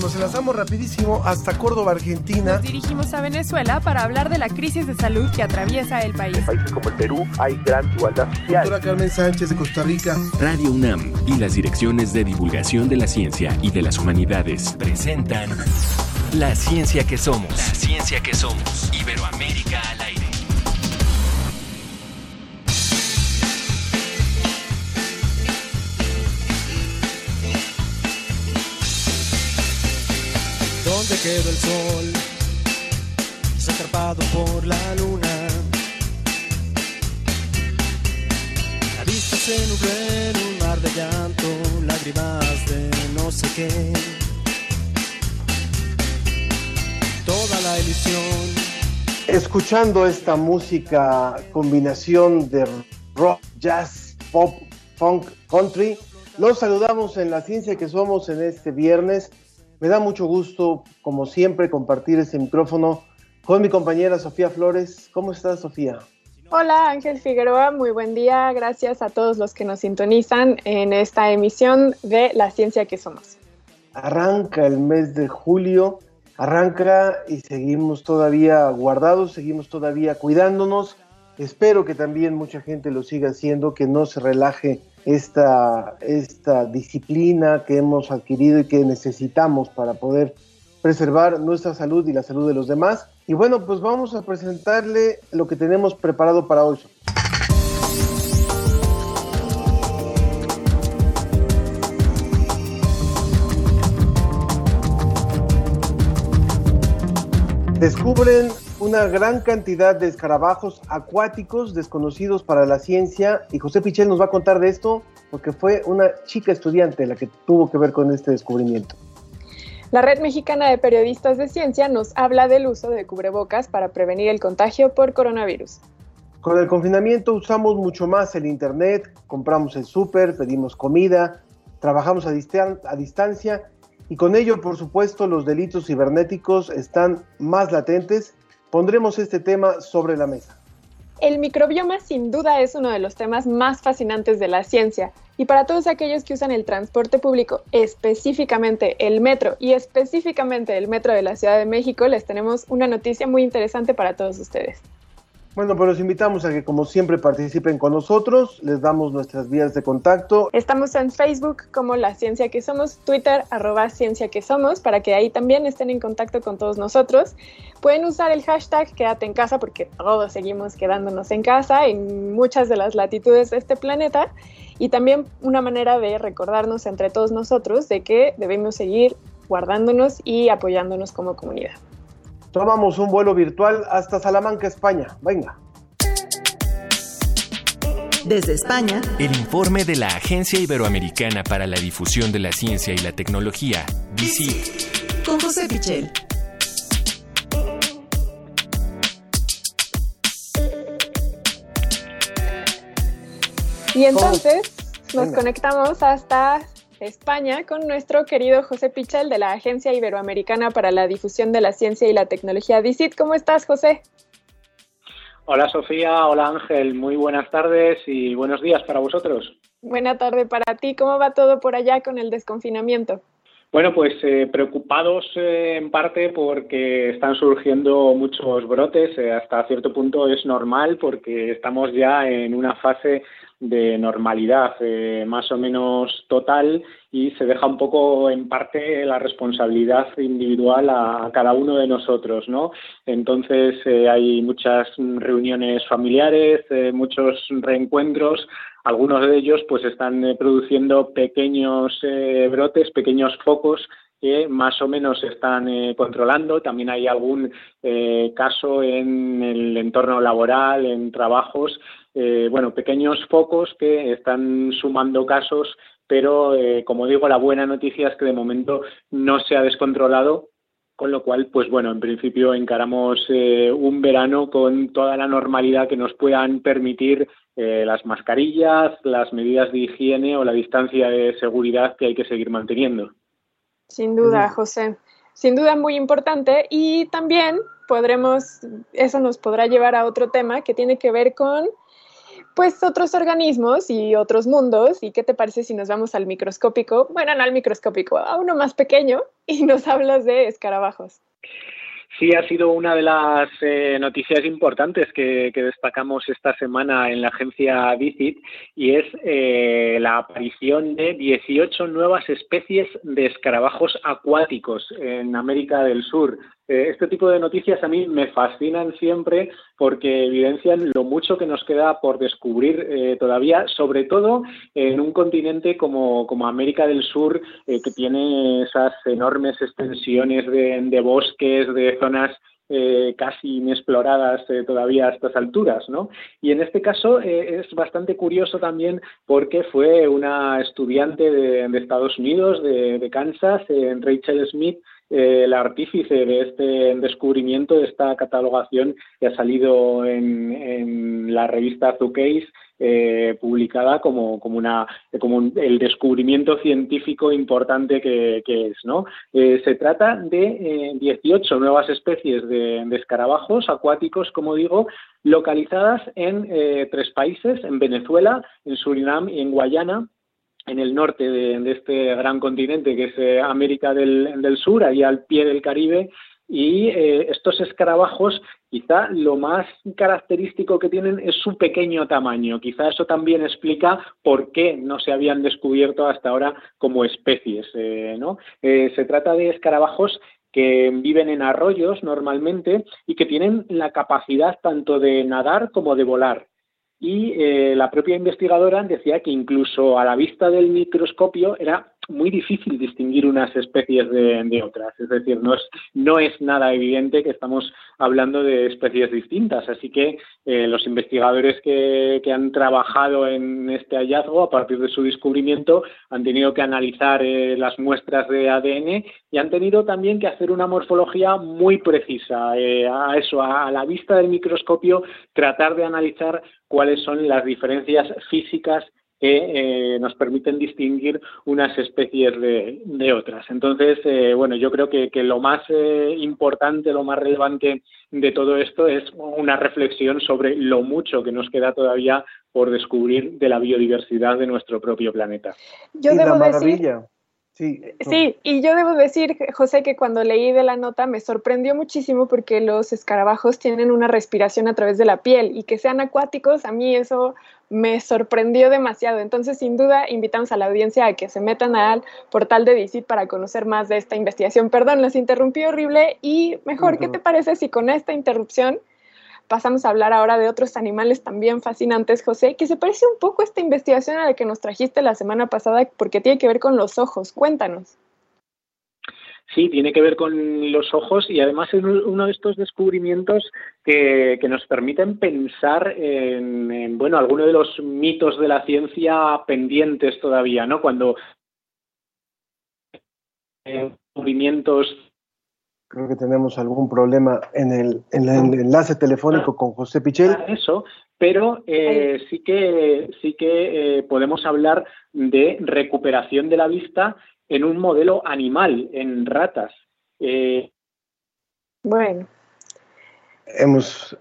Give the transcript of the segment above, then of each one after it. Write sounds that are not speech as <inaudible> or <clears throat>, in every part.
Nos enlazamos rapidísimo hasta Córdoba, Argentina. Nos dirigimos a Venezuela para hablar de la crisis de salud que atraviesa el país. En países como el Perú hay gran igualdad social. Doctora Carmen Sánchez de Costa Rica. Radio UNAM y las direcciones de divulgación de la ciencia y de las humanidades presentan La ciencia que somos. La ciencia que somos. Iberoamérica al aire. ¿Dónde quedó el sol? Atrapado por la luna. La vista se nubló en un mar de llanto, lágrimas de no sé qué. Toda la ilusión. Escuchando esta música, combinación de rock, jazz, pop, funk, country, los saludamos en la ciencia que somos en este viernes. Me da mucho gusto, como siempre, compartir este micrófono con mi compañera Sofía Flores. ¿Cómo estás, Sofía? Hola, Ángel Figueroa. Muy buen día. Gracias a todos los que nos sintonizan en esta emisión de La Ciencia que Somos. Arranca el mes de julio, arranca y seguimos todavía guardados, seguimos todavía cuidándonos. Espero que también mucha gente lo siga haciendo, que no se relaje esta, esta disciplina que hemos adquirido y que necesitamos para poder preservar nuestra salud y la salud de los demás. Y bueno, pues vamos a presentarle lo que tenemos preparado para hoy. Descubren una gran cantidad de escarabajos acuáticos desconocidos para la ciencia y José Pichel nos va a contar de esto porque fue una chica estudiante la que tuvo que ver con este descubrimiento. La Red Mexicana de Periodistas de Ciencia nos habla del uso de cubrebocas para prevenir el contagio por coronavirus. Con el confinamiento usamos mucho más el Internet, compramos el súper, pedimos comida, trabajamos a, distan a distancia y con ello, por supuesto, los delitos cibernéticos están más latentes. Pondremos este tema sobre la mesa. El microbioma sin duda es uno de los temas más fascinantes de la ciencia y para todos aquellos que usan el transporte público, específicamente el metro y específicamente el metro de la Ciudad de México, les tenemos una noticia muy interesante para todos ustedes. Bueno, pues los invitamos a que como siempre participen con nosotros, les damos nuestras vías de contacto. Estamos en Facebook como La Ciencia que Somos, Twitter arroba Ciencia que Somos, para que ahí también estén en contacto con todos nosotros. Pueden usar el hashtag Quédate en casa porque todos seguimos quedándonos en casa en muchas de las latitudes de este planeta y también una manera de recordarnos entre todos nosotros de que debemos seguir guardándonos y apoyándonos como comunidad. Tomamos un vuelo virtual hasta Salamanca, España. Venga. Desde España, el informe de la Agencia Iberoamericana para la Difusión de la Ciencia y la Tecnología, DICIT, con José Pichel. Y entonces nos Venga. conectamos hasta España con nuestro querido José Pichel de la Agencia Iberoamericana para la Difusión de la Ciencia y la Tecnología, DICIT. ¿Cómo estás, José? Hola, Sofía. Hola, Ángel. Muy buenas tardes y buenos días para vosotros. Buena tarde para ti. ¿Cómo va todo por allá con el desconfinamiento? Bueno, pues eh, preocupados eh, en parte porque están surgiendo muchos brotes. Eh, hasta cierto punto es normal porque estamos ya en una fase de normalidad eh, más o menos total y se deja un poco en parte la responsabilidad individual a, cada uno de nosotros, ¿no? Entonces eh, hay muchas reuniones familiares, eh, muchos reencuentros, algunos de ellos pues están produciendo pequeños brotes, pequeños focos que más o menos se están controlando. También hay algún caso en el entorno laboral, en trabajos, eh, bueno, pequeños focos que están sumando casos, pero eh, como digo, la buena noticia es que de momento no se ha descontrolado con lo cual, pues bueno, en principio encaramos eh, un verano con toda la normalidad que nos puedan permitir eh, las mascarillas, las medidas de higiene o la distancia de seguridad que hay que seguir manteniendo. Sin duda, José. Sin duda muy importante y también podremos, eso nos podrá llevar a otro tema que tiene que ver con pues otros organismos y otros mundos. ¿Y qué te parece si nos vamos al microscópico? Bueno, no al microscópico, a uno más pequeño y <laughs> nos hablas de escarabajos. Sí, ha sido una de las eh, noticias importantes que, destacamos esta semana en la agencia DICIT y es eh, la aparición de 18 nuevas especies de escarabajos acuáticos en América del Sur. Eh, este tipo de noticias a mí me fascinan siempre porque evidencian lo mucho que nos queda por descubrir eh, todavía, sobre todo en un continente como, América del Sur, eh, que tiene esas enormes extensiones de, bosques, de zonas casi inexploradas todavía a estas alturas, ¿no? Y en este caso es bastante curioso también porque fue una estudiante de, Estados Unidos, de, de Kansas, Rachel Smith, eh, el artífice de este descubrimiento, de esta catalogación que ha salido en, la revista Zookeys, eh, publicada como, una, como el descubrimiento científico importante que, es. ¿no? Eh, se trata de 18 nuevas especies de, escarabajos acuáticos, como digo, localizadas en tres países, en Venezuela, en Surinam y en Guayana, en el norte de, este gran continente que es eh, América del, Sur, ahí al pie del Caribe, y eh, estos escarabajos quizá lo más característico que tienen es su pequeño tamaño. Quizá eso también explica por qué no se habían descubierto hasta ahora como especies. Eh, ¿no? se trata de escarabajos que viven en arroyos normalmente y que tienen la capacidad tanto de nadar como de volar y eh, la propia investigadora decía que incluso a la vista del microscopio era muy difícil distinguir unas especies de, otras. Es decir, no es, no es nada evidente que estamos hablando de especies distintas. Así que eh, los investigadores que, han trabajado en este hallazgo a partir de su descubrimiento han tenido que analizar eh, las muestras de ADN y han tenido también que hacer una morfología muy precisa. a eso, a la vista del microscopio, tratar de analizar cuáles son las diferencias físicas que eh, nos permiten distinguir unas especies de, otras. Entonces, eh, bueno, yo creo que, lo más eh, importante, lo más relevante de todo esto es una reflexión sobre lo mucho que nos queda todavía por descubrir de la biodiversidad de nuestro propio planeta. Yo debo decir Sí, sí, y yo debo decir, José, que cuando leí de la nota me sorprendió muchísimo porque los escarabajos tienen una respiración a través de la piel y que sean acuáticos, a mí eso me sorprendió demasiado. Entonces, sin duda, invitamos a la audiencia a que se metan al portal de DICIT para conocer más de esta investigación. Perdón, les interrumpí horrible y mejor, ¿qué te parece si con esta interrupción pasamos a hablar ahora de otros animales también fascinantes, José, que se parece un poco a esta investigación a la que nos trajiste la semana pasada porque tiene que ver con los ojos. Cuéntanos. Sí, tiene que ver con los ojos y además es uno de estos descubrimientos que, nos permiten pensar en, bueno, algunos de los mitos de la ciencia pendientes todavía, ¿no? Cuando descubrimientos Creo que tenemos algún problema en el, en el enlace telefónico con José Pichel. Ah, eso, pero eh, sí que, sí que eh, podemos hablar de recuperación de la vista en un modelo animal, en ratas. Eh, bueno. Hemos,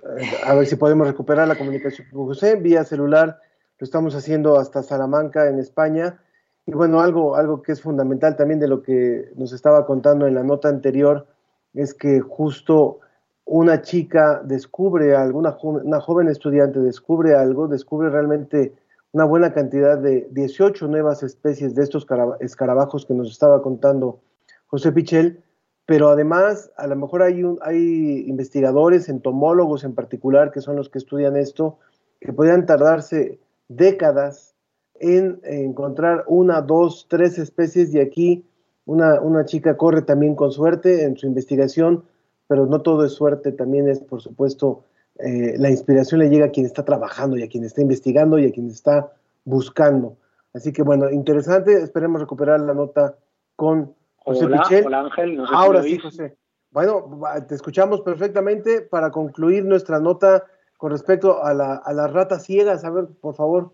a ver si podemos recuperar la comunicación con José vía celular. Lo estamos haciendo hasta Salamanca, en España. Y bueno, algo, algo que es fundamental también de lo que nos estaba contando en la nota anterior es que justo una chica descubre algo, una, una joven estudiante descubre algo, descubre realmente una buena cantidad de 18 nuevas especies de estos escarabajos que nos estaba contando José Pichel, pero además a lo mejor hay, un, hay investigadores, entomólogos en particular, que son los que estudian esto, que podrían tardarse décadas en encontrar una, dos, tres especies y aquí una, chica corre también con suerte en su investigación, pero no todo es suerte, también es, por supuesto, eh, la inspiración le llega a quien está trabajando y a quien está investigando y a quien está buscando. Así que bueno, interesante, esperemos recuperar la nota con José hola, Pichel. Hola Ángel, no Ahora sí, José. Bueno, te escuchamos perfectamente para concluir nuestra nota con respecto a, la, a las ratas ciegas. A ver, por favor.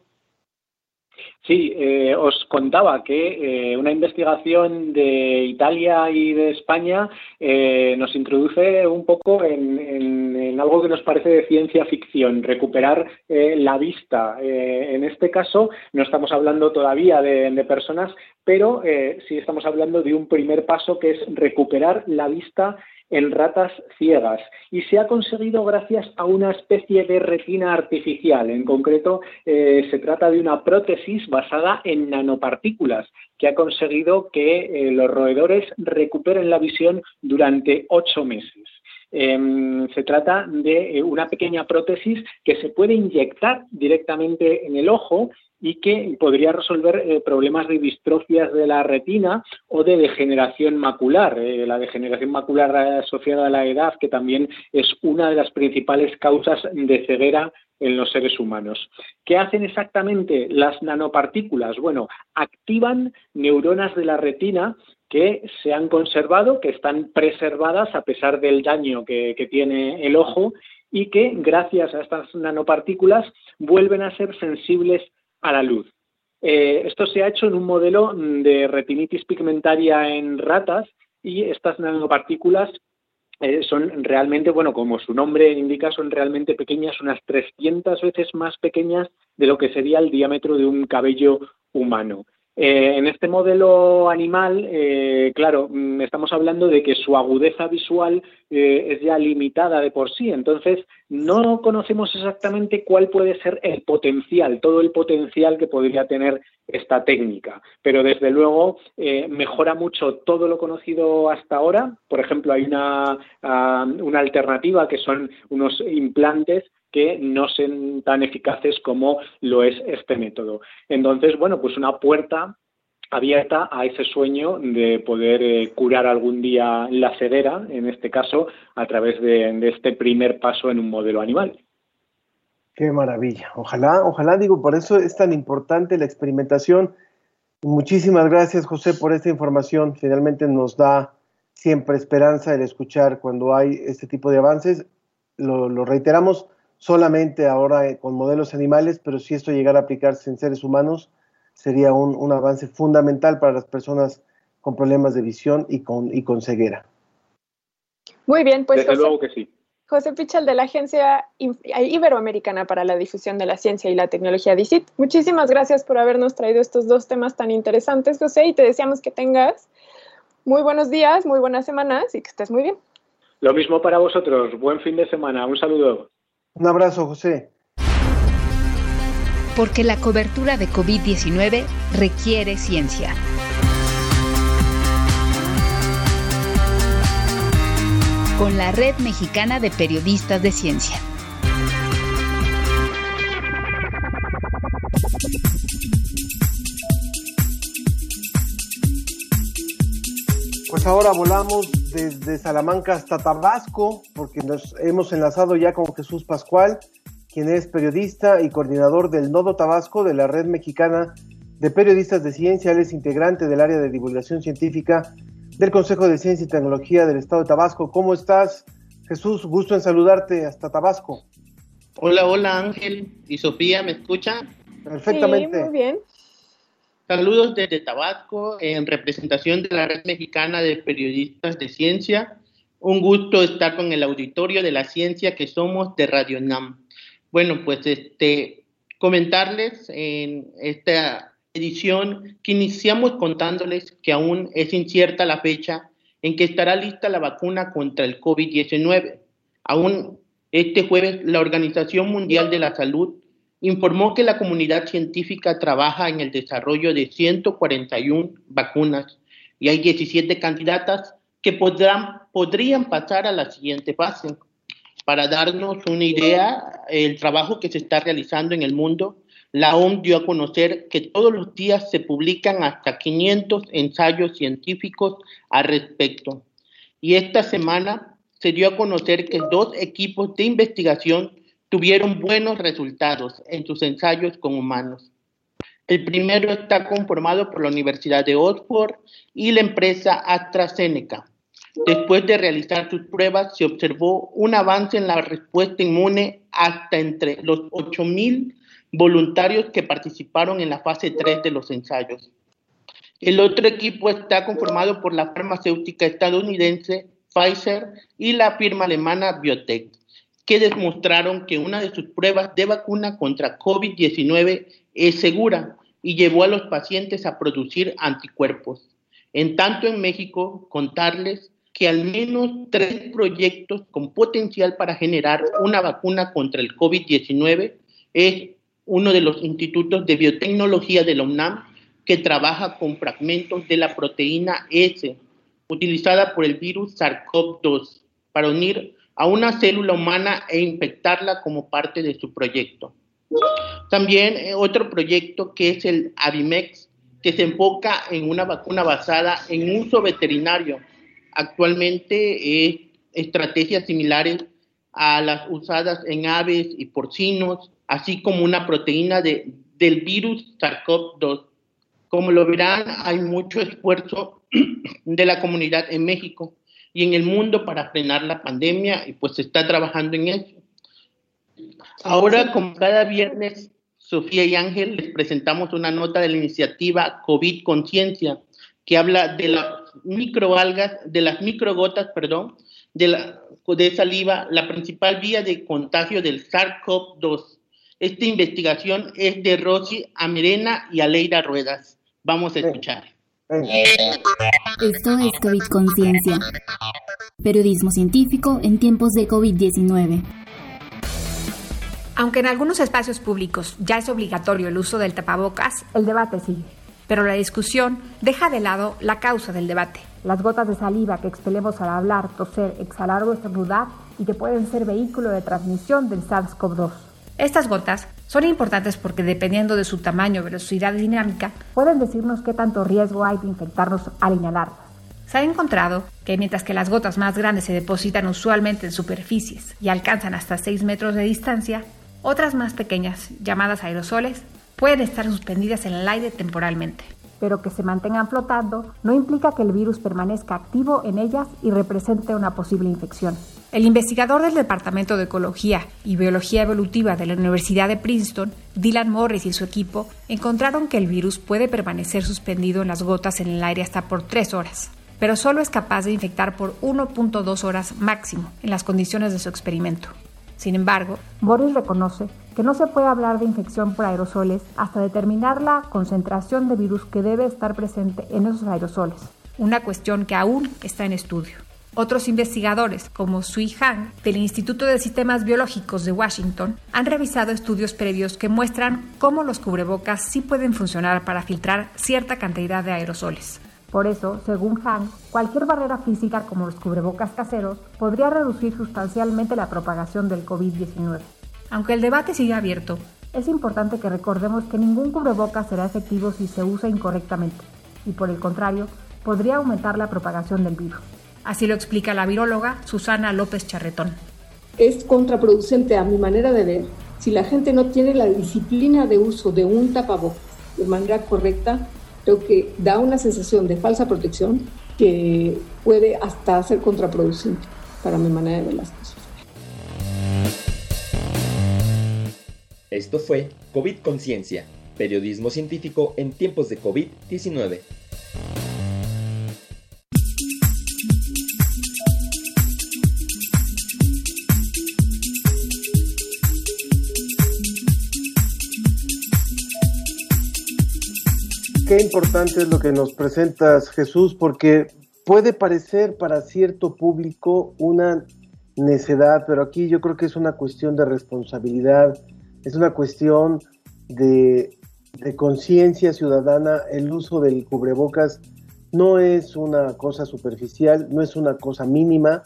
Sí, eh, os contaba que eh, una investigación de Italia y de España eh, nos introduce un poco en, algo que nos parece de ciencia ficción, recuperar la vista. en este caso, no estamos hablando todavía de, personas, pero eh, sí estamos hablando de un primer paso que es recuperar la vista en ratas ciegas y se ha conseguido gracias a una especie de retina artificial. En concreto, eh, se trata de una prótesis basada en nanopartículas que ha conseguido que eh, los roedores recuperen la visión durante ocho meses. Em, se trata de eh, una pequeña prótesis que se puede inyectar directamente en el ojo y que podría resolver eh, problemas de distrofias de la retina o de degeneración macular. Eh, la degeneración macular asociada a la edad, que también es una de las principales causas de ceguera en los seres humanos. ¿Qué hacen exactamente las nanopartículas? Bueno, activan neuronas de la retina que se han conservado, que están preservadas a pesar del daño que, tiene el ojo y que gracias a estas nanopartículas vuelven a ser sensibles a la luz. Eh, esto se ha hecho en un modelo de retinitis pigmentaria en ratas y estas nanopartículas eh, son realmente, bueno, como su nombre indica, son realmente pequeñas, unas 300 veces más pequeñas de lo que sería el diámetro de un cabello humano. Eh, en este modelo animal, eh, claro, mm, estamos hablando de que su agudeza visual eh, es ya limitada de por sí, entonces no conocemos exactamente cuál puede ser el potencial, todo el potencial que podría tener esta técnica, pero desde luego mejora mucho todo lo conocido hasta ahora. Por ejemplo, hay una, ah, una alternativa que son unos implantes que no sean tan eficaces como lo es este método. Entonces, bueno, pues una puerta abierta a ese sueño de poder eh, curar algún día la cedera, en este caso, a través de, este primer paso en un modelo animal. Qué maravilla. Ojalá, ojalá, digo, por eso es tan importante la experimentación. Muchísimas gracias, José, por esta información. Finalmente nos da siempre esperanza el escuchar cuando hay este tipo de avances. lo reiteramos, solamente ahora eh, con modelos animales, pero si esto llegara a aplicarse en seres humanos, sería un, avance fundamental para las personas con problemas de visión y con, y con ceguera. Muy bien, pues Desde luego que sí. José Pichal de la Agencia Iberoamericana para la Difusión de la Ciencia y la Tecnología DICIT. Muchísimas gracias por habernos traído estos dos temas tan interesantes, José, y te deseamos que tengas muy buenos días, muy buenas semanas y que estés muy bien. Lo mismo para vosotros. Buen fin de semana. Un saludo. Un abrazo, José. Porque la cobertura de COVID-19 requiere ciencia. Con la Red Mexicana de Periodistas de Ciencia. Pues ahora volamos desde Salamanca hasta Tabasco, porque nos hemos enlazado ya con Jesús Pascual, quien es periodista y coordinador del Nodo Tabasco de la Red Mexicana de Periodistas de Ciencia. Él es integrante del área de divulgación científica del Consejo de Ciencia y Tecnología del Estado de Tabasco. ¿Cómo estás, Jesús? Gusto en saludarte hasta Tabasco. Hola, hola Ángel y Sofía, ¿me escuchan? Perfectamente. Sí, muy bien. Saludos desde Tabasco, en representación de la Red Mexicana de Periodistas de Ciencia. Un gusto estar con el auditorio de la ciencia que somos de Radio NAM. Bueno, pues este, comentarles en esta edición que iniciamos contándoles que aún es incierta la fecha en que estará lista la vacuna contra el COVID-19. Aún este jueves la Organización Mundial de la Salud informó que la comunidad científica trabaja en el desarrollo de 141 vacunas y hay 17 candidatas que podrán, podrían pasar a la siguiente fase. Para darnos una idea, el trabajo que se está realizando en el mundo, la OMS dio a conocer que todos los días se publican hasta 500 ensayos científicos al respecto. Y esta semana se dio a conocer que dos equipos de investigación tuvieron buenos resultados en sus ensayos con humanos. El primero está conformado por la Universidad de Oxford y la empresa AstraZeneca. Después de realizar sus pruebas, se observó un avance en la respuesta inmune hasta entre los 8.000 voluntarios que participaron en la fase 3 de los ensayos. El otro equipo está conformado por la farmacéutica estadounidense Pfizer y la firma alemana Biotech que demostraron que una de sus pruebas de vacuna contra COVID-19 es segura y llevó a los pacientes a producir anticuerpos. En tanto en México, contarles que al menos tres proyectos con potencial para generar una vacuna contra el COVID-19 es uno de los institutos de biotecnología de la que trabaja con fragmentos de la proteína S utilizada por el virus SARS-CoV-2 para unir a una célula humana e infectarla como parte de su proyecto. También eh, otro proyecto que es el Avimex, que se enfoca en una vacuna basada en uso veterinario. Actualmente es estrategias similares a las usadas en aves y porcinos, así como una proteína de, del virus SARS-CoV-2. Como lo verán, hay mucho esfuerzo <clears throat> de la comunidad en México y en el mundo para frenar la pandemia y pues se está trabajando en eso. Ahora, como cada viernes, Sofía y Ángel les presentamos una nota de la iniciativa COVID Conciencia que habla de las microalgas, de las microgotas, perdón, de, la, de saliva, la principal vía de contagio del SARS-CoV-2. Esta investigación es de Rosy Amirena y Aleida Ruedas. Vamos a escuchar. Esto es COVID Conciencia, periodismo científico en tiempos de COVID-19. Aunque en algunos espacios públicos ya es obligatorio el uso del tapabocas, el debate sigue. Pero la discusión deja de lado la causa del debate. Las gotas de saliva que expelemos al hablar, toser, exhalar o estornudar y que pueden ser vehículo de transmisión del SARS-CoV-2. Estas gotas son importantes porque dependiendo de su tamaño, velocidad y dinámica, pueden decirnos qué tanto riesgo hay de infectarnos al inhalarlas. Se ha encontrado que mientras que las gotas más grandes se depositan usualmente en superficies y alcanzan hasta 6 metros de distancia, otras más pequeñas, llamadas aerosoles, pueden estar suspendidas en el aire temporalmente. Pero que se mantengan flotando no implica que el virus permanezca activo en ellas y represente una posible infección. El investigador del Departamento de Ecología y Biología Evolutiva de la Universidad de Princeton, Dylan Morris y su equipo, encontraron que el virus puede permanecer suspendido en las gotas en el aire hasta por 3 horas, pero solo es capaz de infectar por 1.2 horas máximo en las condiciones de su experimento. Sin embargo, Boris reconoce que no se puede hablar de infección por aerosoles hasta determinar la concentración de virus que debe estar presente en esos aerosoles, una cuestión que aún está en estudio. Otros investigadores, como Sui Han, del Instituto de Sistemas Biológicos de Washington, han revisado estudios previos que muestran cómo los cubrebocas sí pueden funcionar para filtrar cierta cantidad de aerosoles. Por eso, según Han, cualquier barrera física como los cubrebocas caseros podría reducir sustancialmente la propagación del COVID-19. Aunque el debate sigue abierto, es importante que recordemos que ningún cubrebocas será efectivo si se usa incorrectamente, y por el contrario, podría aumentar la propagación del virus. Así lo explica la viróloga Susana López Charretón. Es contraproducente a mi manera de ver si la gente no tiene la disciplina de uso de un tapabocas de manera correcta creo que da una sensación de falsa protección que puede hasta ser contraproducente para mi manera de ver las cosas. Esto fue COVID Conciencia, periodismo científico en tiempos de COVID-19. Qué importante es lo que nos presentas, Jesús, porque puede parecer para cierto público una necedad, pero aquí yo creo que es una cuestión de responsabilidad, es una cuestión de, conciencia ciudadana. El uso del cubrebocas no es una cosa superficial, no es una cosa mínima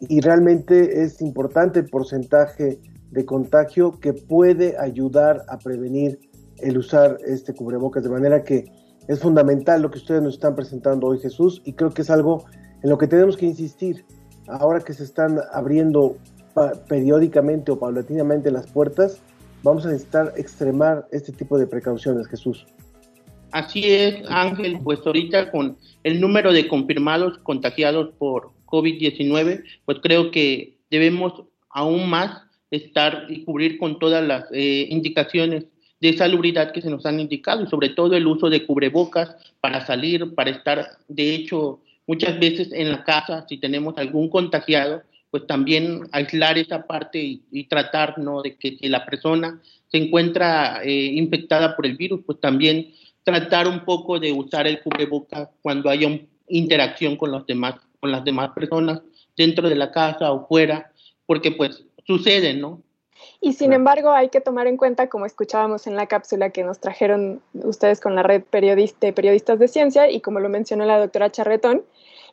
y realmente es importante el porcentaje de contagio que puede ayudar a prevenir el usar este cubrebocas, de manera que es fundamental lo que ustedes nos están presentando hoy, Jesús, y creo que es algo en lo que tenemos que insistir. Ahora que se están abriendo periódicamente o paulatinamente las puertas, vamos a necesitar extremar este tipo de precauciones, Jesús. Así es, Ángel, pues ahorita con el número de confirmados contagiados por COVID-19, pues creo que debemos aún más estar y cubrir con todas las eh, indicaciones de salubridad que se nos han indicado y sobre todo el uso de cubrebocas para salir, para estar, de hecho, muchas veces en la casa, si tenemos algún contagiado, pues también aislar esa parte y, tratar, ¿no? De que si la persona se encuentra eh, infectada por el virus, pues también tratar un poco de usar el cubreboca cuando haya interacción con los demás, con las demás personas dentro de la casa o fuera, porque pues sucede, ¿no? Y sin embargo, hay que tomar en cuenta, como escuchábamos en la cápsula que nos trajeron ustedes con la red periodista, de periodistas de ciencia y como lo mencionó la doctora Charretón,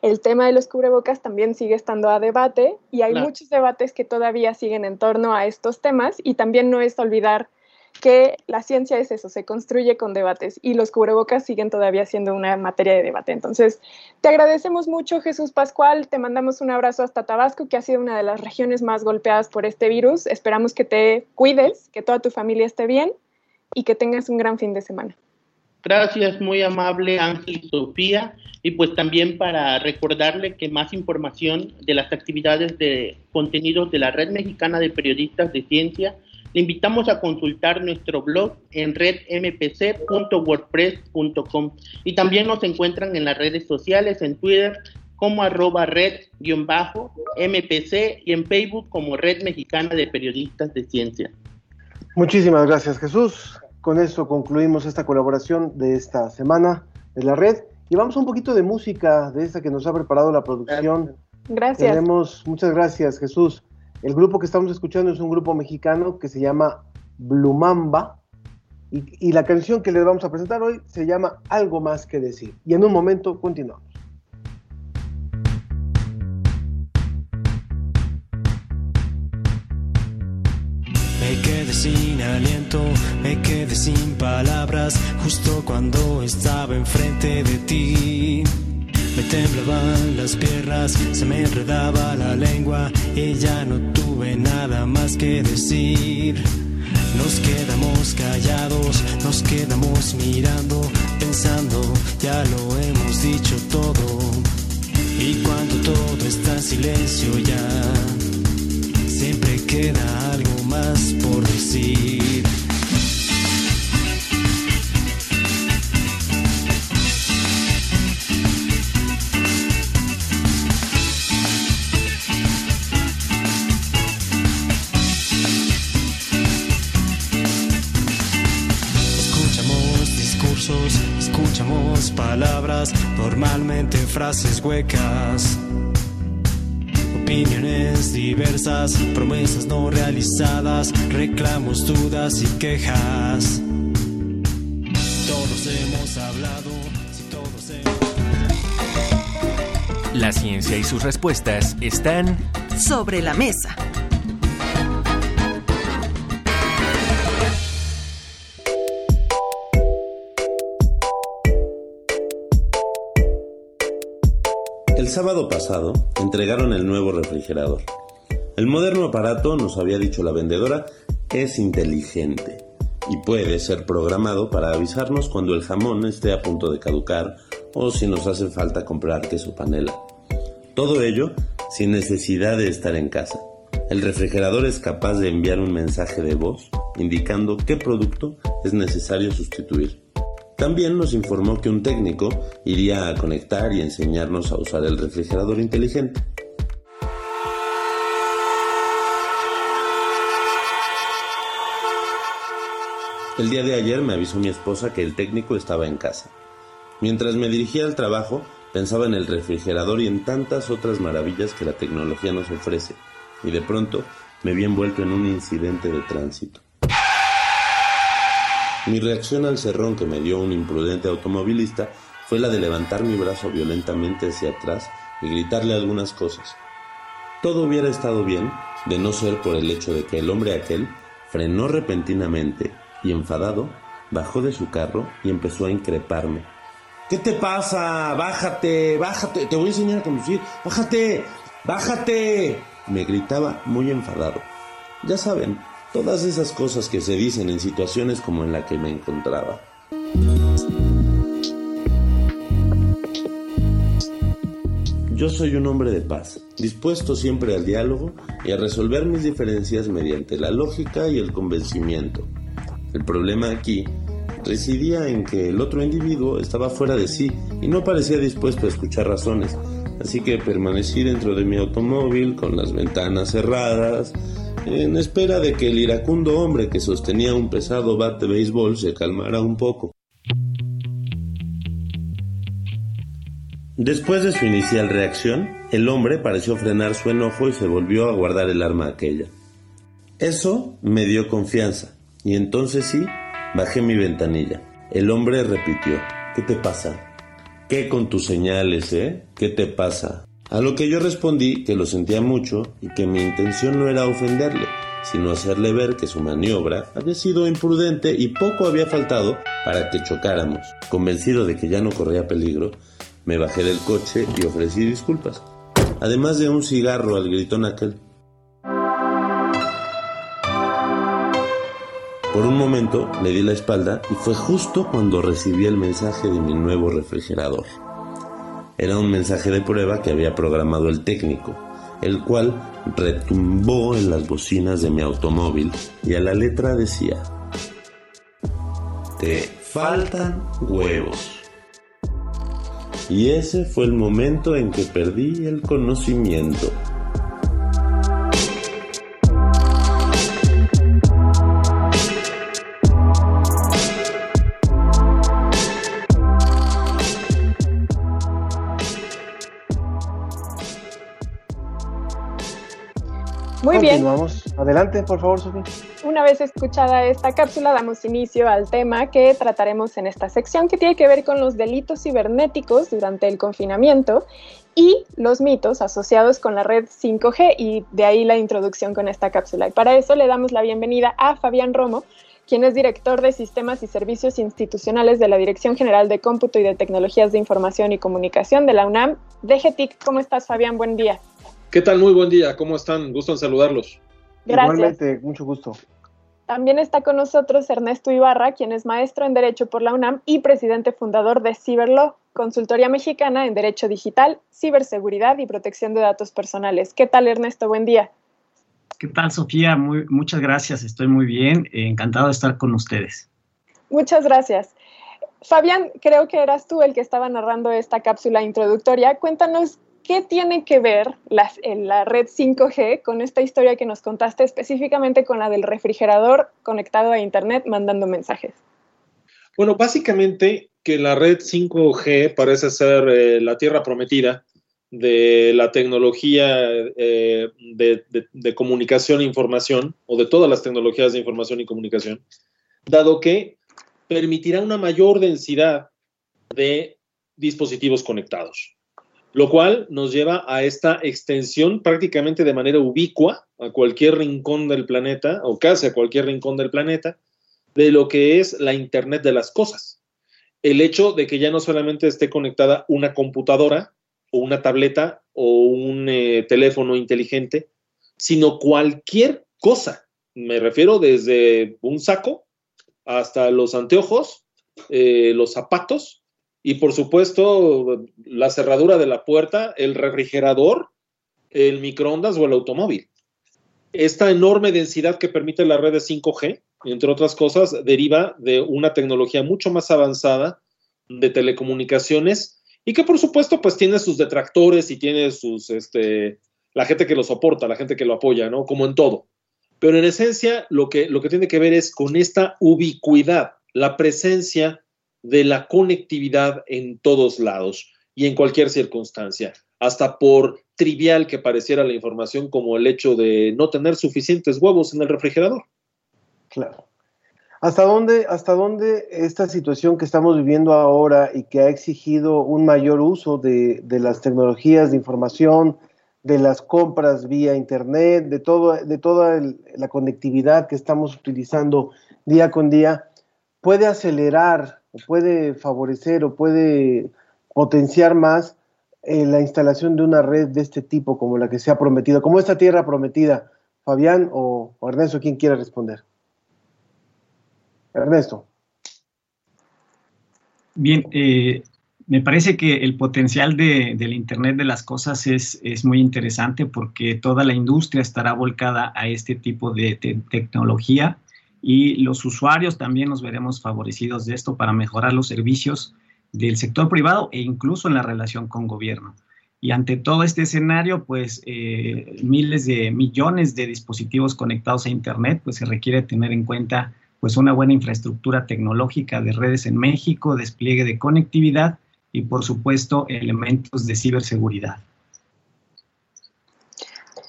el tema de los cubrebocas también sigue estando a debate y hay muchos debates que todavía siguen en torno a estos temas y también no es olvidar que la ciencia es eso, se construye con debates y los cubrebocas siguen todavía siendo una materia de debate. Entonces, te agradecemos mucho, Jesús Pascual, te mandamos un abrazo hasta Tabasco, que ha sido una de las regiones más golpeadas por este virus. Esperamos que te cuides, que toda tu familia esté bien y que tengas un gran fin de semana. Gracias, muy amable Ángel y Sofía. Y pues también para recordarle que más información de las actividades de contenidos de la Red Mexicana de Periodistas de Ciencia le invitamos a consultar nuestro blog en redmpc.wordpress.com y también nos encuentran en las redes sociales, en Twitter como arroba red-mpc y en Facebook como Red Mexicana de Periodistas de Ciencia. Muchísimas gracias Jesús. Con esto concluimos esta colaboración de esta semana de la red y vamos a un poquito de música de esta que nos ha preparado la producción. Gracias. Tenemos, muchas gracias Jesús. El grupo que estamos escuchando es un grupo mexicano que se llama Blumamba y, la canción que les vamos a presentar hoy se llama Algo más que decir. Y en un momento continuamos. Me quedé sin aliento, me quedé sin palabras, justo cuando estaba enfrente de ti. Temblaban las piernas, se me enredaba la lengua y ya no tuve nada más que decir. Nos quedamos callados, nos quedamos mirando, pensando, ya lo hemos dicho todo. Y cuando todo está en silencio ya, siempre queda algo más por decir. Palabras, normalmente frases huecas. Opiniones diversas, promesas no realizadas, reclamos, dudas y quejas. Todos hemos hablado, si todos hemos... La ciencia y sus respuestas están sobre la mesa. Sábado pasado entregaron el nuevo refrigerador. El moderno aparato, nos había dicho la vendedora, es inteligente y puede ser programado para avisarnos cuando el jamón esté a punto de caducar o si nos hace falta comprar queso panela. Todo ello sin necesidad de estar en casa. El refrigerador es capaz de enviar un mensaje de voz indicando qué producto es necesario sustituir. También nos informó que un técnico iría a conectar y enseñarnos a usar el refrigerador inteligente. El día de ayer me avisó mi esposa que el técnico estaba en casa. Mientras me dirigía al trabajo, pensaba en el refrigerador y en tantas otras maravillas que la tecnología nos ofrece, y de pronto me vi envuelto en un incidente de tránsito. Mi reacción al cerrón que me dio un imprudente automovilista fue la de levantar mi brazo violentamente hacia atrás y gritarle algunas cosas. Todo hubiera estado bien de no ser por el hecho de que el hombre aquel frenó repentinamente y enfadado bajó de su carro y empezó a increparme. ¿Qué te pasa? Bájate, bájate, te voy a enseñar a conducir. Bájate, bájate. Me gritaba muy enfadado. Ya saben, Todas esas cosas que se dicen en situaciones como en la que me encontraba. Yo soy un hombre de paz, dispuesto siempre al diálogo y a resolver mis diferencias mediante la lógica y el convencimiento. El problema aquí residía en que el otro individuo estaba fuera de sí y no parecía dispuesto a escuchar razones, así que permanecí dentro de mi automóvil con las ventanas cerradas, en espera de que el iracundo hombre que sostenía un pesado bat de béisbol se calmara un poco. Después de su inicial reacción, el hombre pareció frenar su enojo y se volvió a guardar el arma aquella. Eso me dio confianza, y entonces sí, bajé mi ventanilla. El hombre repitió, ¿qué te pasa? ¿Qué con tus señales, eh? ¿Qué te pasa? A lo que yo respondí que lo sentía mucho y que mi intención no era ofenderle, sino hacerle ver que su maniobra había sido imprudente y poco había faltado para que chocáramos. Convencido de que ya no corría peligro, me bajé del coche y ofrecí disculpas, además de un cigarro al gritón aquel. Por un momento le di la espalda y fue justo cuando recibí el mensaje de mi nuevo refrigerador. Era un mensaje de prueba que había programado el técnico, el cual retumbó en las bocinas de mi automóvil y a la letra decía, Te faltan huevos. Y ese fue el momento en que perdí el conocimiento. Muy bien. Continuamos. Adelante, por favor, Sofía. Una vez escuchada esta cápsula, damos inicio al tema que trataremos en esta sección, que tiene que ver con los delitos cibernéticos durante el confinamiento y los mitos asociados con la red 5G, y de ahí la introducción con esta cápsula. Y para eso le damos la bienvenida a Fabián Romo, quien es director de Sistemas y Servicios Institucionales de la Dirección General de Cómputo y de Tecnologías de Información y Comunicación de la UNAM. DGTIC, ¿cómo estás, Fabián? Buen día. ¿Qué tal? Muy buen día. ¿Cómo están? Gusto en saludarlos. Gracias. Igualmente, mucho gusto. También está con nosotros Ernesto Ibarra, quien es maestro en Derecho por la UNAM y presidente fundador de Ciberlaw, consultoría mexicana en Derecho Digital, Ciberseguridad y Protección de Datos Personales. ¿Qué tal, Ernesto? Buen día. ¿Qué tal, Sofía? Muy, muchas gracias. Estoy muy bien. Eh, encantado de estar con ustedes. Muchas gracias. Fabián, creo que eras tú el que estaba narrando esta cápsula introductoria. Cuéntanos ¿Qué tiene que ver la, red 5G con esta historia que nos contaste específicamente con la del refrigerador conectado a Internet mandando mensajes? Bueno, básicamente que la red 5G parece ser eh, la tierra prometida de la tecnología eh, de, comunicación e información, o de todas las tecnologías de información y comunicación, dado que permitirá una mayor densidad de dispositivos conectados lo cual nos lleva a esta extensión prácticamente de manera ubicua a cualquier rincón del planeta, o casi a cualquier rincón del planeta, de lo que es la Internet de las Cosas. El hecho de que ya no solamente esté conectada una computadora o una tableta o un eh, teléfono inteligente, sino cualquier cosa. Me refiero desde un saco hasta los anteojos, eh, los zapatos, y por supuesto la cerradura de la puerta, el refrigerador, el microondas o el automóvil. Esta enorme densidad que permite la red de 5G, entre otras cosas, deriva de una tecnología mucho más avanzada de telecomunicaciones y que por supuesto pues tiene sus detractores y tiene sus, este, la gente que lo soporta, la gente que lo apoya, ¿no? Como en todo. Pero en esencia lo que, lo que tiene que ver es con esta ubicuidad, la presencia de la conectividad en todos lados y en cualquier circunstancia, hasta por trivial que pareciera la información como el hecho de no tener suficientes huevos en el refrigerador. Claro. ¿Hasta dónde, ¿Hasta dónde esta situación que estamos viviendo ahora y que ha exigido un mayor uso de, de las tecnologías de información, de las compras vía Internet, de, todo, de toda la conectividad que estamos utilizando día con día, puede acelerar puede favorecer o puede potenciar más eh, la instalación de una red de este tipo como la que se ha prometido, como esta tierra prometida. Fabián o, Ernesto, ¿quién quiere responder? Ernesto. Bien, eh, me parece que el potencial de, del Internet de las Cosas es, es, muy interesante porque toda la industria estará volcada a este tipo de te tecnología y los usuarios también nos veremos favorecidos de esto para mejorar los servicios del sector privado e incluso en la relación con gobierno. Y ante todo este escenario, pues eh, miles de millones de dispositivos conectados a Internet, pues se requiere tener en cuenta pues una buena infraestructura tecnológica de redes en México, despliegue de conectividad y por supuesto elementos de ciberseguridad.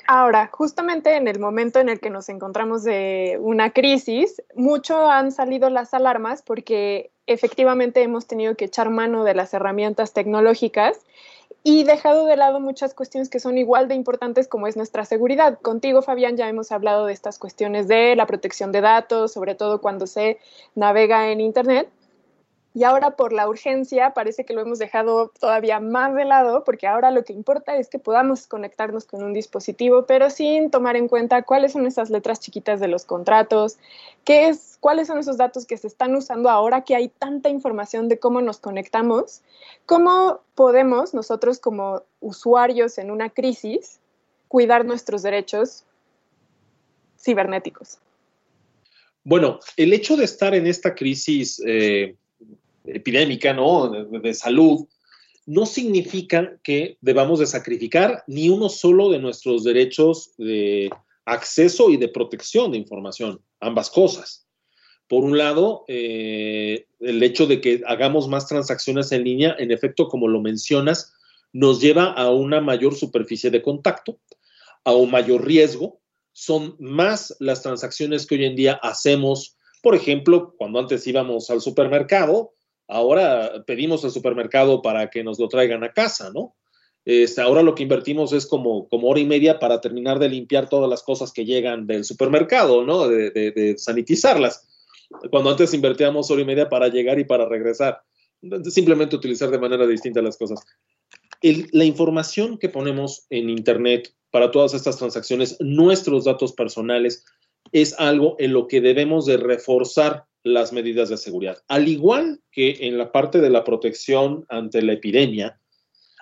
Ahora, justamente en el momento en el que nos encontramos de una crisis, mucho han salido las alarmas porque efectivamente hemos tenido que echar mano de las herramientas tecnológicas y dejado de lado muchas cuestiones que son igual de importantes como es nuestra seguridad. Contigo, Fabián, ya hemos hablado de estas cuestiones de la protección de datos, sobre todo cuando se navega en Internet, y ahora por la urgencia parece que lo hemos dejado todavía más de lado porque ahora lo que importa es que podamos conectarnos con un dispositivo, pero sin tomar en cuenta cuáles son esas letras chiquitas de los contratos, qué es, cuáles son esos datos que se están usando ahora que hay tanta información de cómo nos conectamos, cómo podemos nosotros como usuarios en una crisis cuidar nuestros derechos cibernéticos. Bueno, el hecho de estar en esta crisis eh, epidémica, ¿no? De, salud, no significa que debamos de sacrificar ni uno solo de nuestros derechos de acceso y de protección de información, ambas cosas. Por un lado, eh, el hecho de que hagamos más transacciones en línea, en efecto, como lo mencionas, nos lleva a una mayor superficie de contacto, a un mayor riesgo. Son más las transacciones que hoy en día hacemos, por ejemplo, cuando antes íbamos al supermercado, Ahora pedimos al supermercado para que nos lo traigan a casa, ¿no? Este, ahora lo que invertimos es como, como hora y media para terminar de limpiar todas las cosas que llegan del supermercado, ¿no? De, sanitizarlas. Cuando antes invertíamos hora y media para llegar y para regresar. Simplemente utilizar de manera distinta las cosas. la información que ponemos en Internet para todas estas transacciones, nuestros datos personales, es algo en lo que debemos de reforzar las medidas de seguridad. Al igual que en la parte de la protección ante la epidemia,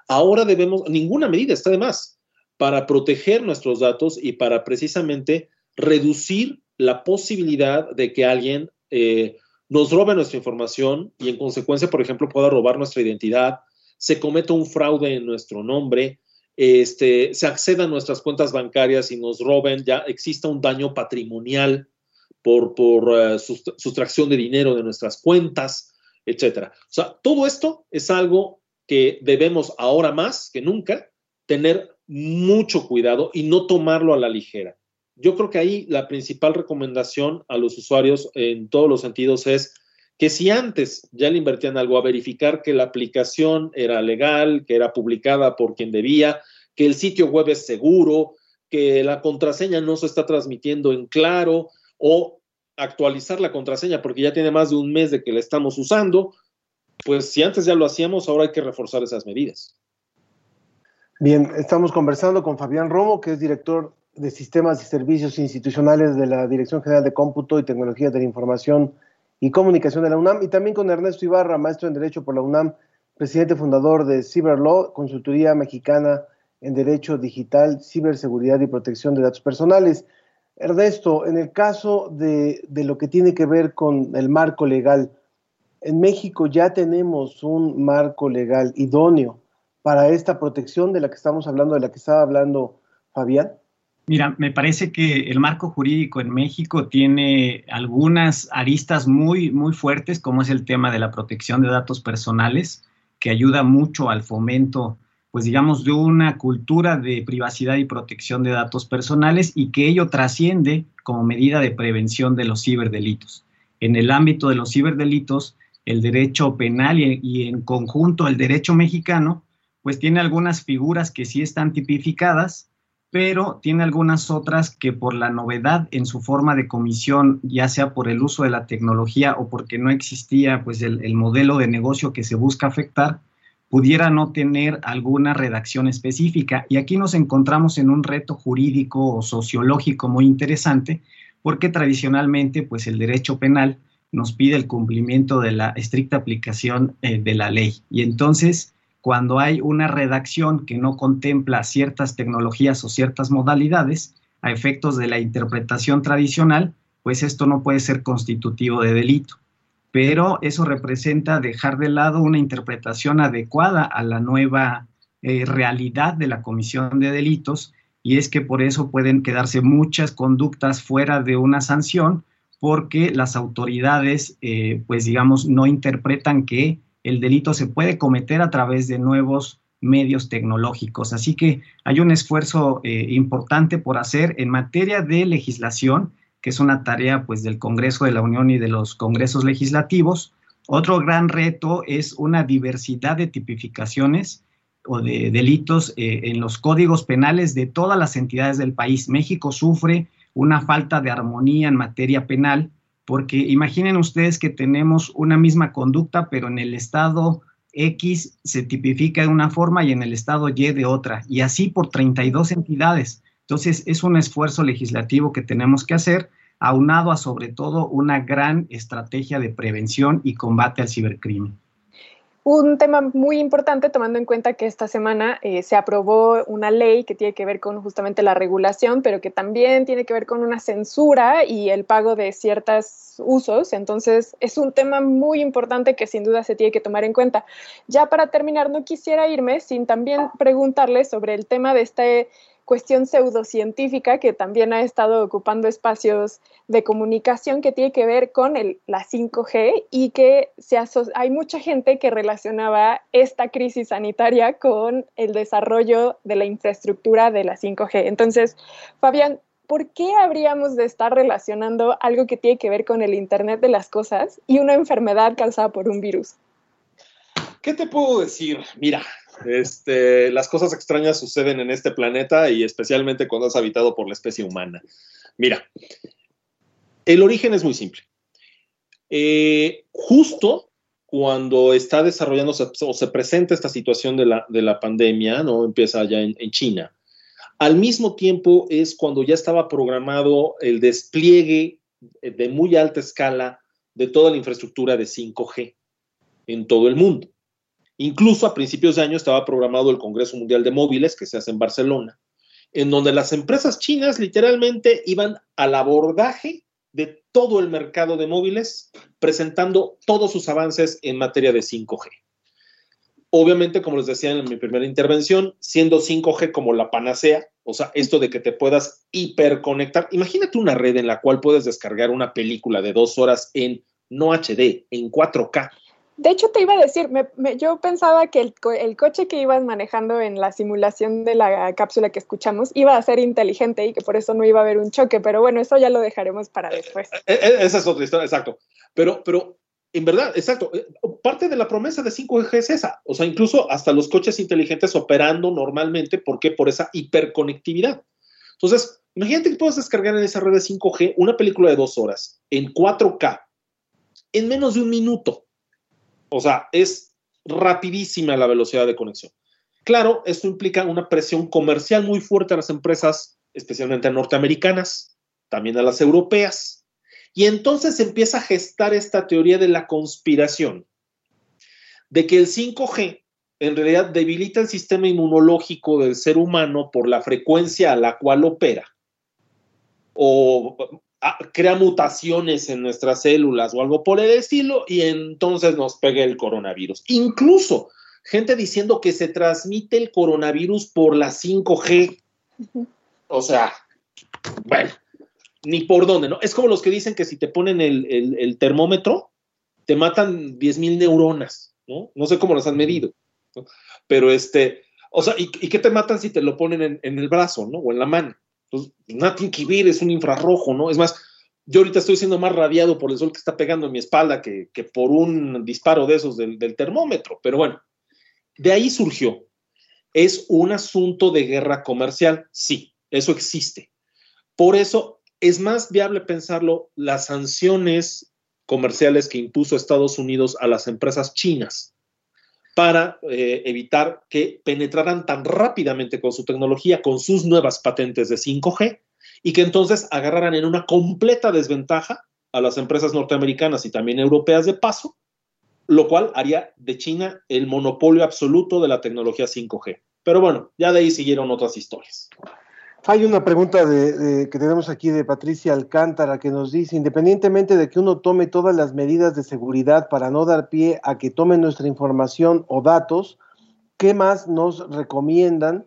ahora debemos, ninguna medida está de más para proteger nuestros datos y para precisamente reducir la posibilidad de que alguien eh, nos robe nuestra información y en consecuencia, por ejemplo, pueda robar nuestra identidad, se cometa un fraude en nuestro nombre, este, se acceda a nuestras cuentas bancarias y nos roben, ya exista un daño patrimonial por, por eh, sustracción de dinero de nuestras cuentas, etcétera. O sea, todo esto es algo que debemos ahora más que nunca tener mucho cuidado y no tomarlo a la ligera. Yo creo que ahí la principal recomendación a los usuarios en todos los sentidos es que si antes ya le invertían algo a verificar que la aplicación era legal, que era publicada por quien debía, que el sitio web es seguro, que la contraseña no se está transmitiendo en claro, o actualizar la contraseña porque ya tiene más de un mes de que la estamos usando, pues si antes ya lo hacíamos, ahora hay que reforzar esas medidas. Bien, estamos conversando con Fabián Romo, que es director de Sistemas y Servicios Institucionales de la Dirección General de Cómputo y Tecnología de la Información y Comunicación de la UNAM, y también con Ernesto Ibarra, maestro en Derecho por la UNAM, presidente fundador de CyberLaw, consultoría mexicana en Derecho Digital, Ciberseguridad y Protección de Datos Personales. Ernesto, en el caso de, lo que tiene que ver con el marco legal, en México ya tenemos un marco legal idóneo para esta protección de la que estamos hablando, de la que estaba hablando Fabián. Mira, me parece que el marco jurídico en México tiene algunas aristas muy, muy fuertes, como es el tema de la protección de datos personales, que ayuda mucho al fomento pues digamos, de una cultura de privacidad y protección de datos personales y que ello trasciende como medida de prevención de los ciberdelitos. En el ámbito de los ciberdelitos, el derecho penal y, en conjunto el derecho mexicano, pues tiene algunas figuras que sí están tipificadas, pero tiene algunas otras que por la novedad en su forma de comisión, ya sea por el uso de la tecnología o porque no existía pues el, el modelo de negocio que se busca afectar, pudiera no tener alguna redacción específica. Y aquí nos encontramos en un reto jurídico o sociológico muy interesante, porque tradicionalmente, pues el derecho penal nos pide el cumplimiento de la estricta aplicación eh, de la ley. Y entonces, cuando hay una redacción que no contempla ciertas tecnologías o ciertas modalidades, a efectos de la interpretación tradicional, pues esto no puede ser constitutivo de delito. Pero eso representa dejar de lado una interpretación adecuada a la nueva eh, realidad de la comisión de delitos y es que por eso pueden quedarse muchas conductas fuera de una sanción porque las autoridades, eh, pues digamos, no interpretan que el delito se puede cometer a través de nuevos medios tecnológicos. Así que hay un esfuerzo eh, importante por hacer en materia de legislación, que es una tarea pues del Congreso de la Unión y de los congresos legislativos. Otro gran reto es una diversidad de tipificaciones o de delitos eh, en los códigos penales de todas las entidades del país. México sufre una falta de armonía en materia penal, porque imaginen ustedes que tenemos una misma conducta, pero en el estado X se tipifica de una forma y en el estado Y de otra, y así por 32 entidades. Entonces, es un esfuerzo legislativo que tenemos que hacer, aunado a sobre todo una gran estrategia de prevención y combate al cibercrimen. Un tema muy importante, tomando en cuenta que esta semana eh, se aprobó una ley que tiene que ver con justamente la regulación, pero que también tiene que ver con una censura y el pago de ciertos usos. Entonces, es un tema muy importante que sin duda se tiene que tomar en cuenta. Ya para terminar, no quisiera irme sin también preguntarle sobre el tema de este cuestión pseudocientífica que también ha estado ocupando espacios de comunicación que tiene que ver con el, la 5G y que se hay mucha gente que relacionaba esta crisis sanitaria con el desarrollo de la infraestructura de la 5G. Entonces, Fabián, ¿por qué habríamos de estar relacionando algo que tiene que ver con el Internet de las Cosas y una enfermedad causada por un virus? ¿Qué te puedo decir? Mira, este, las cosas extrañas suceden en este planeta y especialmente cuando es habitado por la especie humana. Mira, el origen es muy simple. Eh, justo cuando está desarrollándose o se presenta esta situación de la, pandemia, ¿no? Empieza ya en, en, China. Al mismo tiempo es cuando ya estaba programado el despliegue de muy alta escala de toda la infraestructura de 5G en todo el mundo. Incluso a principios de año estaba programado el Congreso Mundial de Móviles, que se hace en Barcelona, en donde las empresas chinas literalmente iban al abordaje de todo el mercado de móviles, presentando todos sus avances en materia de 5G. Obviamente, como les decía en mi primera intervención, siendo 5G como la panacea, o sea, esto de que te puedas hiperconectar. Imagínate una red en la cual puedes descargar una película de dos horas en no HD, en 4K de hecho, te iba a decir, yo pensaba que el, el, coche que ibas manejando en la simulación de la cápsula que escuchamos iba a ser inteligente y que por eso no iba a haber un choque, pero bueno, eso ya lo dejaremos para después. Eh, eh, eh, esa es otra historia, exacto. Pero, pero en verdad, exacto, parte de la promesa de 5G es esa, o sea, incluso hasta los coches inteligentes operando normalmente, ¿por qué? Por esa hiperconectividad. Entonces, imagínate que puedes descargar en esa red de 5G una película de dos horas en 4K en menos de un minuto o sea, es rapidísima la velocidad de conexión. Claro, esto implica una presión comercial muy fuerte a las empresas, especialmente norteamericanas, también a las europeas. Y entonces empieza a gestar esta teoría de la conspiración, de que el 5G en realidad debilita el sistema inmunológico del ser humano por la frecuencia a la cual opera, o crea mutaciones en nuestras células o algo por el estilo y entonces nos pega el coronavirus. Incluso gente diciendo que se transmite el coronavirus por la 5G. O sea, bueno, ni por dónde, ¿no? Es como los que dicen que si te ponen el, termómetro, te matan 10.000 neuronas, ¿no? No sé cómo las han medido, pero este, o sea, ¿y, qué te matan si te lo ponen en, en el brazo, ¿no? O en la mano? Pues nada tiene que es un infrarrojo, ¿no? Es más, yo ahorita estoy siendo más radiado por el sol que está pegando en mi espalda que, por un disparo de esos del, del, termómetro. Pero bueno, de ahí surgió. ¿Es un asunto de guerra comercial? Sí, eso existe. Por eso es más viable pensarlo las sanciones comerciales que impuso Estados Unidos a las empresas chinas para eh, evitar que penetraran tan rápidamente con su tecnología, con sus nuevas patentes de 5G, y que entonces agarraran en una completa desventaja a las empresas norteamericanas y también europeas de paso, lo cual haría de China el monopolio absoluto de la tecnología 5G. Pero bueno, ya de ahí siguieron otras historias. Hay una pregunta de, que tenemos aquí de Patricia Alcántara que nos dice, independientemente de que uno tome todas las medidas de seguridad para no dar pie a que tomen nuestra información o datos, ¿qué más nos recomiendan?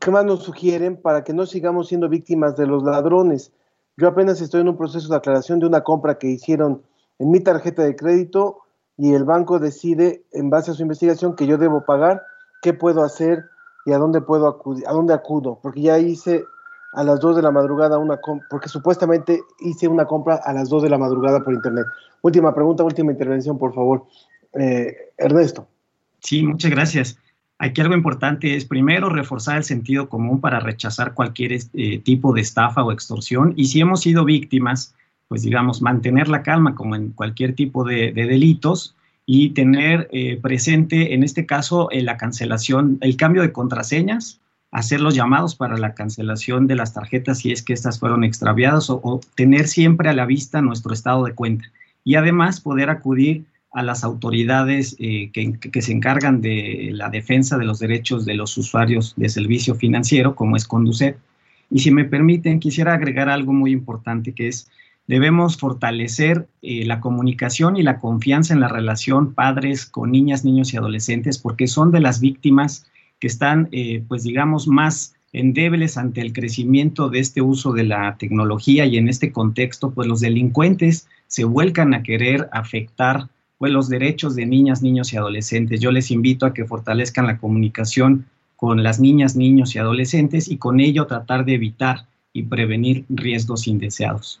¿Qué más nos sugieren para que no sigamos siendo víctimas de los ladrones? Yo apenas estoy en un proceso de aclaración de una compra que hicieron en mi tarjeta de crédito y el banco decide, en base a su investigación, que yo debo pagar, qué puedo hacer y a dónde puedo acudir, a dónde acudo, porque ya hice a las 2 de la madrugada una compra, porque supuestamente hice una compra a las 2 de la madrugada por internet. Última pregunta, última intervención, por favor. Eh, Ernesto. Sí, muchas gracias. Aquí algo importante es primero reforzar el sentido común para rechazar cualquier eh, tipo de estafa o extorsión y si hemos sido víctimas, pues digamos, mantener la calma como en cualquier tipo de, delitos y tener eh, presente en este caso la cancelación, el cambio de contraseñas, hacer los llamados para la cancelación de las tarjetas si es que estas fueron extraviadas o tener siempre a la vista nuestro estado de cuenta y además poder acudir a las autoridades eh, que, se encargan de la defensa de los derechos de los usuarios de servicio financiero, como es Conducet. Y si me permiten, quisiera agregar algo muy importante, que es debemos fortalecer eh, la comunicación y la confianza en la relación padres con niñas, niños y adolescentes, porque son de las víctimas que están, eh, pues digamos, más endebles ante el crecimiento de este uso de la tecnología y en este contexto, pues los delincuentes se vuelcan a querer afectar pues, los derechos de niñas, niños y adolescentes. Yo les invito a que fortalezcan la comunicación con las niñas, niños y adolescentes y con ello tratar de evitar y prevenir riesgos indeseados.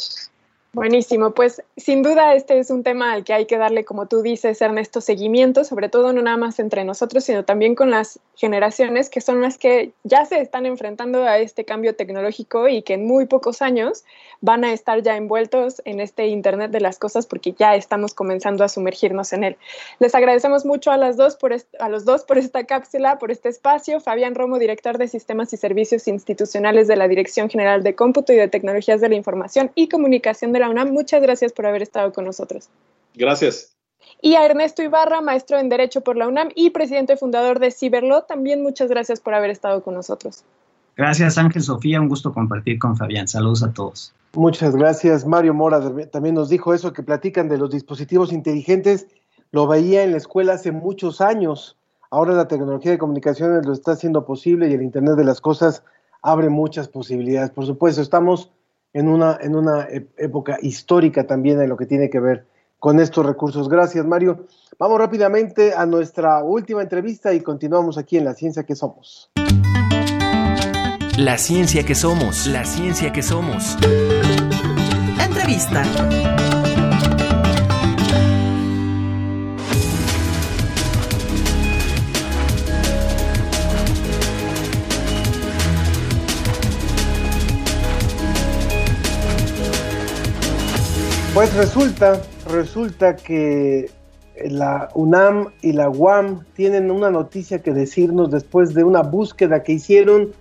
Buenísimo, pues sin duda este es un tema al que hay que darle, como tú dices, Ernesto, seguimiento, sobre todo no nada más entre nosotros, sino también con las generaciones que son las que ya se están enfrentando a este cambio tecnológico y que en muy pocos años van a estar ya envueltos en este Internet de las cosas porque ya estamos comenzando a sumergirnos en él. Les agradecemos mucho a las dos por a los dos por esta cápsula, por este espacio. Fabián Romo, director de Sistemas y Servicios Institucionales de la Dirección General de Cómputo y de Tecnologías de la Información y Comunicación de la UNAM. Muchas gracias por haber estado con nosotros. Gracias. Y a Ernesto Ibarra, maestro en Derecho por la UNAM y presidente fundador de Ciberlo, también muchas gracias por haber estado con nosotros. Gracias Ángel Sofía, un gusto compartir con Fabián. Saludos a todos. Muchas gracias. Mario Mora también nos dijo eso que platican de los dispositivos inteligentes. Lo veía en la escuela hace muchos años. Ahora la tecnología de comunicaciones lo está haciendo posible y el Internet de las Cosas abre muchas posibilidades. Por supuesto, estamos en una, en una época histórica también en lo que tiene que ver con estos recursos. Gracias, Mario. Vamos rápidamente a nuestra última entrevista y continuamos aquí en La Ciencia que Somos. La ciencia que somos, la ciencia que somos. Entrevista. Pues resulta, resulta que la UNAM y la UAM tienen una noticia que decirnos después de una búsqueda que hicieron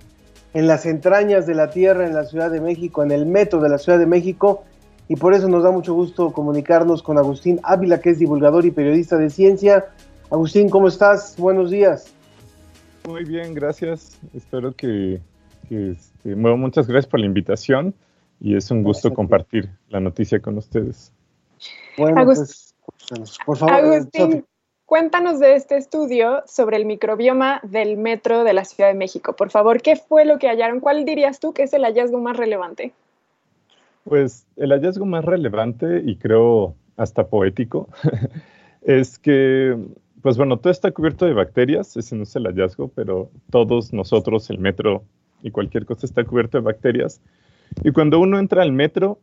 en las entrañas de la Tierra en la Ciudad de México, en el metro de la Ciudad de México, y por eso nos da mucho gusto comunicarnos con Agustín Ávila, que es divulgador y periodista de ciencia. Agustín, ¿cómo estás? Buenos días. Muy bien, gracias. Espero que, este, muchas gracias por la invitación y es un gusto compartir la noticia con ustedes. Bueno, pues, por favor, Agustín, cuéntanos de este estudio sobre el microbioma del metro de la Ciudad de México. Por favor, ¿qué fue lo que hallaron? ¿Cuál dirías tú que es el hallazgo más relevante? Pues el hallazgo más relevante y creo hasta poético <laughs> es que, pues bueno, todo está cubierto de bacterias, ese no es el hallazgo, pero todos nosotros, el metro y cualquier cosa está cubierto de bacterias. Y cuando uno entra al metro,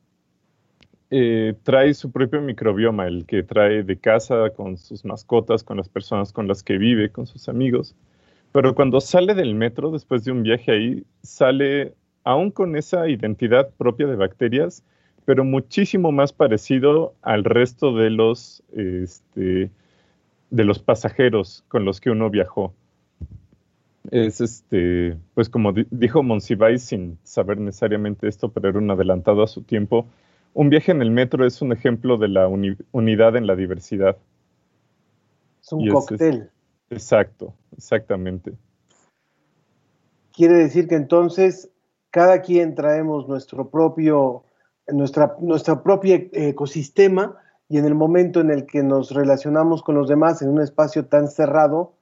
eh, trae su propio microbioma, el que trae de casa con sus mascotas, con las personas con las que vive, con sus amigos. Pero cuando sale del metro, después de un viaje ahí, sale aún con esa identidad propia de bacterias, pero muchísimo más parecido al resto de los, este, de los pasajeros con los que uno viajó es este, pues como dijo Monsiváis sin saber necesariamente esto, pero era un adelantado a su tiempo, un viaje en el metro es un ejemplo de la unidad en la diversidad. Es un cóctel. exacto, exactamente. Quiere decir que entonces cada quien traemos nuestro propio, nuestra, nuestro propio ecosistema y en el momento en el que nos relacionamos con los demás en un espacio tan cerrado,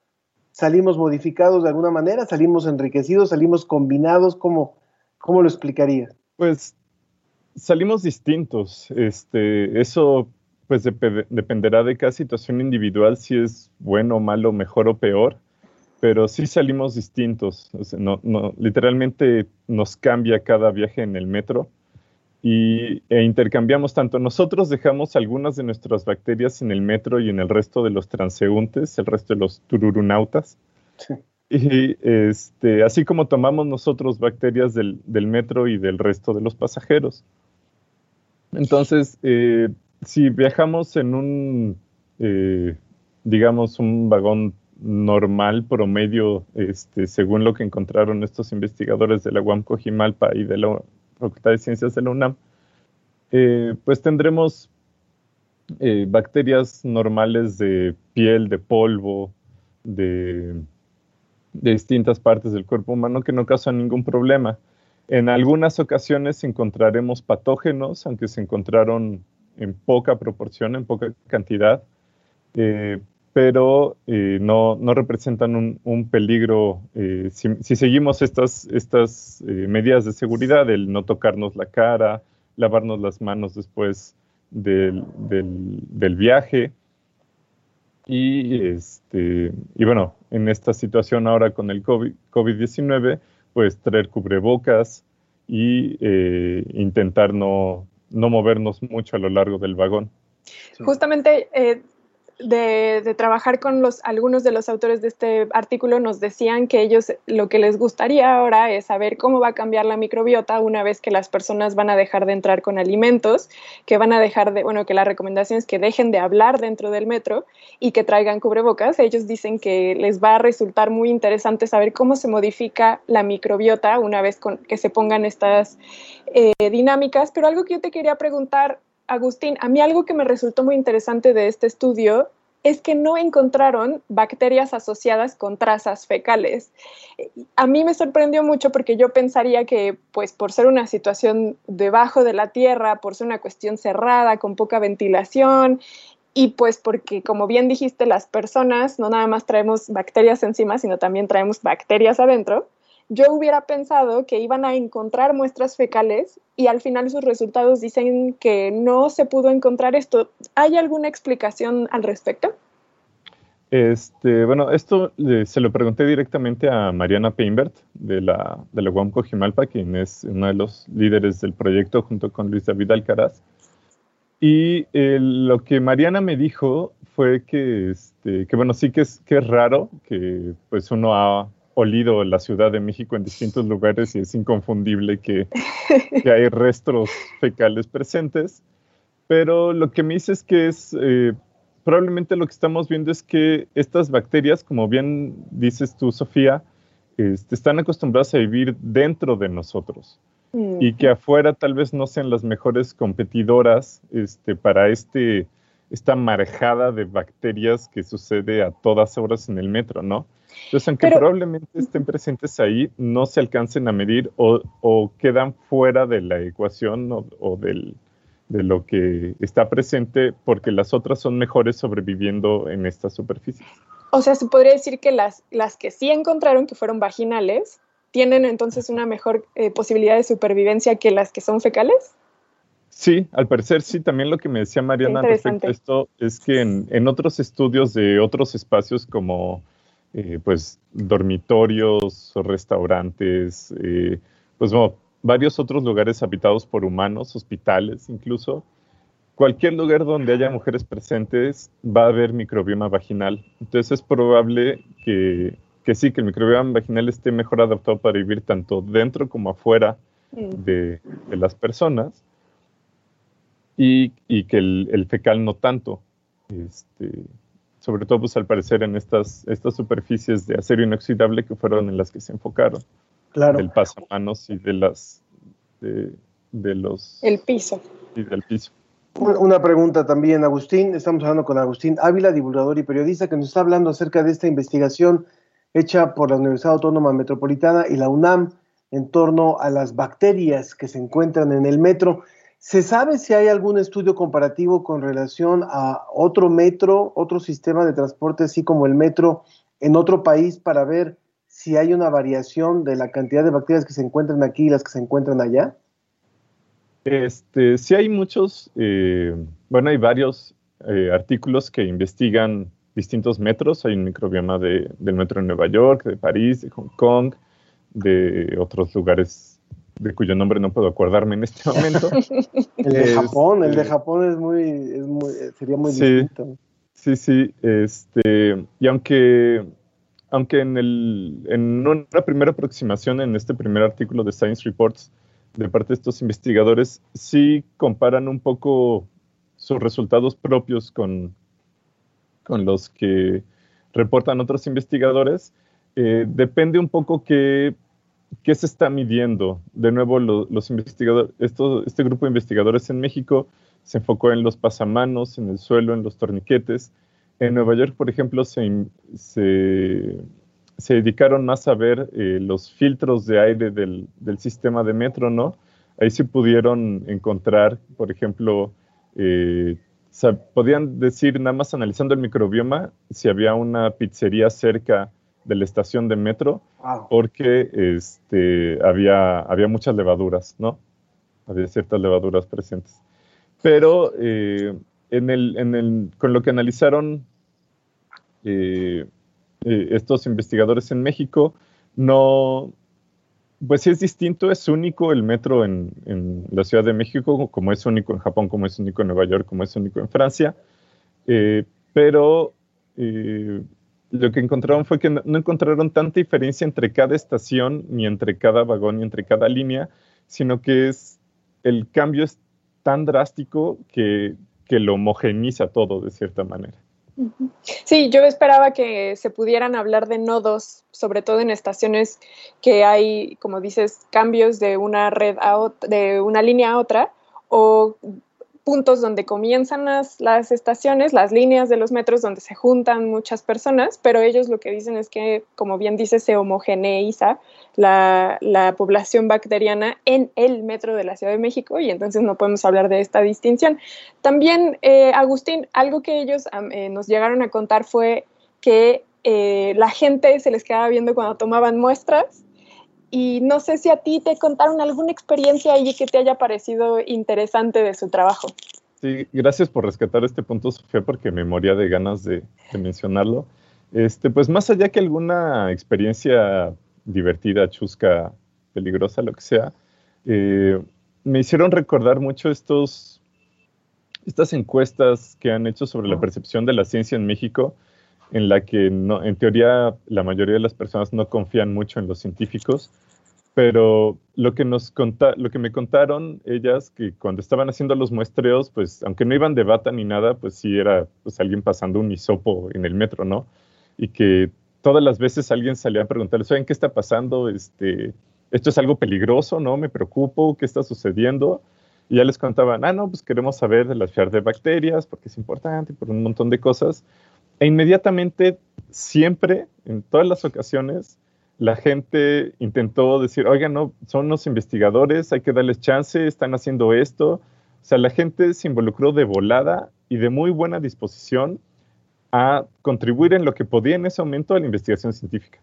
salimos modificados de alguna manera, salimos enriquecidos, salimos combinados, ¿cómo, cómo lo explicaría? Pues salimos distintos. Este, eso pues dependerá de cada situación individual si es bueno, malo, mejor o peor, pero sí salimos distintos. no, no, literalmente nos cambia cada viaje en el metro y, e intercambiamos tanto. Nosotros dejamos algunas de nuestras bacterias en el metro y en el resto de los transeúntes, el resto de los tururunautas. Y este, así como tomamos nosotros bacterias del, del metro y del resto de los pasajeros. Entonces, eh, si viajamos en un, eh, digamos, un vagón normal, promedio, este, según lo que encontraron estos investigadores de la UAM Cojimalpa y de la Facultad de Ciencias de la UNAM, eh, pues tendremos bacterias normales de piel, de polvo, de, de distintas partes del cuerpo humano que no causan ningún problema. En algunas ocasiones encontraremos patógenos, aunque se encontraron en poca proporción, en poca cantidad, eh, pero eh, no, representan un, peligro eh, si, seguimos estas, estas medidas de seguridad, el no tocarnos la cara, lavarnos las manos después del, viaje. Y, este, y bueno, en esta situación ahora con el COVID-19, pues traer cubrebocas y eh, intentar no, no movernos mucho a lo largo del vagón. Justamente de, trabajar con los, algunos de los autores de este artículo nos decían que ellos lo que les gustaría ahora es saber cómo va a cambiar la microbiota una vez que las personas van a dejar de entrar con alimentos, que van a dejar de, bueno, que la recomendación es que dejen de hablar dentro del metro y que traigan cubrebocas. Ellos dicen que les va a resultar muy interesante saber cómo se modifica la microbiota una vez que se pongan estas eh, dinámicas, pero algo que yo te quería preguntar Agustín, a mí algo que me resultó muy interesante de este estudio es que no encontraron bacterias asociadas con trazas fecales. A mí me sorprendió mucho porque yo pensaría que, pues, por ser una situación debajo de la tierra, por ser una cuestión cerrada, con poca ventilación, y pues porque, como bien dijiste, las personas no nada más traemos bacterias encima, sino también traemos bacterias adentro, yo hubiera pensado que iban a encontrar muestras fecales y al final sus resultados dicen que no se pudo encontrar esto. ¿Hay alguna explicación al respecto? Este, bueno, esto eh, se lo pregunté directamente a Mariana Peinbert de la, de la UAM Cojimalpa, quien es uno de los líderes del proyecto junto con Luis David Alcaraz. Y eh, lo que Mariana me dijo fue que, este, que bueno, sí que es, que es raro que pues uno ha olido la Ciudad de México en distintos lugares y es inconfundible <laughs> que, hay restos fecales presentes. Pero lo que me dice es que es eh, probablemente lo que estamos viendo es que estas bacterias, como bien dices tú, Sofía, este, están acostumbradas a vivir dentro de nosotros mm. y que afuera tal vez no sean las mejores competidoras este, para este, esta marejada de bacterias que sucede a todas horas en el metro, ¿no? Entonces, aunque probablemente estén presentes ahí, no se alcancen a medir o, quedan fuera de la ecuación o, del, de lo que está presente porque las otras son mejores sobreviviendo en esta superficie. O sea, se podría decir que las, las que sí encontraron, que fueron vaginales, tienen entonces una mejor eh, posibilidad de supervivencia que las que son fecales. Sí, al parecer sí. También lo que me decía Mariana respecto a esto es que en, en otros estudios de otros espacios como eh, pues dormitorios, restaurantes, eh, pues varios otros lugares habitados por humanos, hospitales incluso. Cualquier lugar donde haya mujeres presentes va a haber microbioma vaginal. Entonces es probable que, sí, que el microbioma vaginal esté mejor adaptado para vivir tanto dentro como afuera de, las personas y, que el, el, fecal no tanto. Este, sobre todo pues al parecer en estas, estas superficies de acero inoxidable que fueron en las que se enfocaron. Claro. Del pasamanos y de las de, los el piso. Y del piso. Una pregunta también, Agustín. Estamos hablando con Agustín Ávila, divulgador y periodista, que nos está hablando acerca de esta investigación hecha por la Universidad Autónoma Metropolitana y la UNAM en torno a las bacterias que se encuentran en el metro. ¿Se sabe si hay algún estudio comparativo con relación a otro metro, otro sistema de transporte, así como el metro, en otro país para ver si hay una variación de la cantidad de bacterias que se encuentran aquí y las que se encuentran allá? Este, sí hay muchos, eh, bueno, hay varios eh, artículos que investigan distintos metros. Hay un microbioma de, del metro de Nueva York, de París, de Hong Kong, de otros lugares de cuyo nombre no puedo acordarme en este momento. <laughs> el de Japón, el de este, Japón es muy, es muy sería muy sí, distinto. Sí, sí, este, y aunque, aunque en, el, en una primera aproximación en este primer artículo de Science Reports de parte de estos investigadores, sí comparan un poco sus resultados propios con, con los que reportan otros investigadores. Eh, depende un poco que ¿qué se está midiendo? De nuevo, los investigadores, este grupo de investigadores en México se enfocó en los pasamanos, en el suelo, en los torniquetes. En Nueva York, por ejemplo, se, se, dedicaron más a ver eh, los filtros de aire del, sistema de metro, ¿no? Ahí sí pudieron encontrar, por ejemplo, eh, podían decir, nada más analizando el microbioma, si había una pizzería cerca de la estación de metro porque este, había, había muchas levaduras, ¿no? Había ciertas levaduras presentes. Pero eh, en el, en el, con lo que analizaron eh, eh, estos investigadores en México, no, pues sí es distinto, es único el metro en, en, la Ciudad de México, como es único en Japón, como es único en Nueva York, como es único en Francia, pero lo que encontraron fue que no, encontraron tanta diferencia entre cada estación, ni entre cada vagón, ni entre cada línea, sino que es el cambio es tan drástico que, que lo homogeniza todo de cierta manera. Sí, yo esperaba que se pudieran hablar de nodos, sobre todo en estaciones que hay, como dices, cambios de una red a de una línea a otra, o puntos donde comienzan las, las, estaciones, las líneas de los metros donde se juntan muchas personas, pero ellos lo que dicen es que, como bien dice, se homogeneiza la, la, población bacteriana en el metro de la Ciudad de México y entonces no podemos hablar de esta distinción. También, eh, Agustín, algo que ellos eh, nos llegaron a contar fue que eh, la gente se les quedaba viendo cuando tomaban muestras y no sé si a ti te contaron alguna experiencia allí que te haya parecido interesante de su trabajo. Sí, gracias por rescatar este punto, Sofía, porque me moría de ganas de, mencionarlo. Este, pues más allá que alguna experiencia divertida, chusca, peligrosa, lo que sea, eh, me hicieron recordar mucho estos, estas encuestas que han hecho sobre la percepción de la ciencia en México, en la que no, en teoría la mayoría de las personas no confían mucho en los científicos, pero lo que nos conta, lo que me contaron ellas que cuando estaban haciendo los muestreos, pues aunque no iban de bata ni nada, pues sí era pues alguien pasando un hisopo en el metro, ¿no? Y que todas las veces alguien salía a preguntarles, ¿saben qué está pasando? Este, esto es algo peligroso, ¿no? Me preocupo, ¿qué está sucediendo? Y ya les contaban, ah, no, pues queremos saber de las fiar de bacterias, porque es importante, por un montón de cosas. E inmediatamente, siempre, en todas las ocasiones, la gente intentó decir, oigan, no, son los investigadores, hay que darles chance, están haciendo esto. O sea, la gente se involucró de volada y de muy buena disposición a contribuir en lo que podía en ese momento a la investigación científica.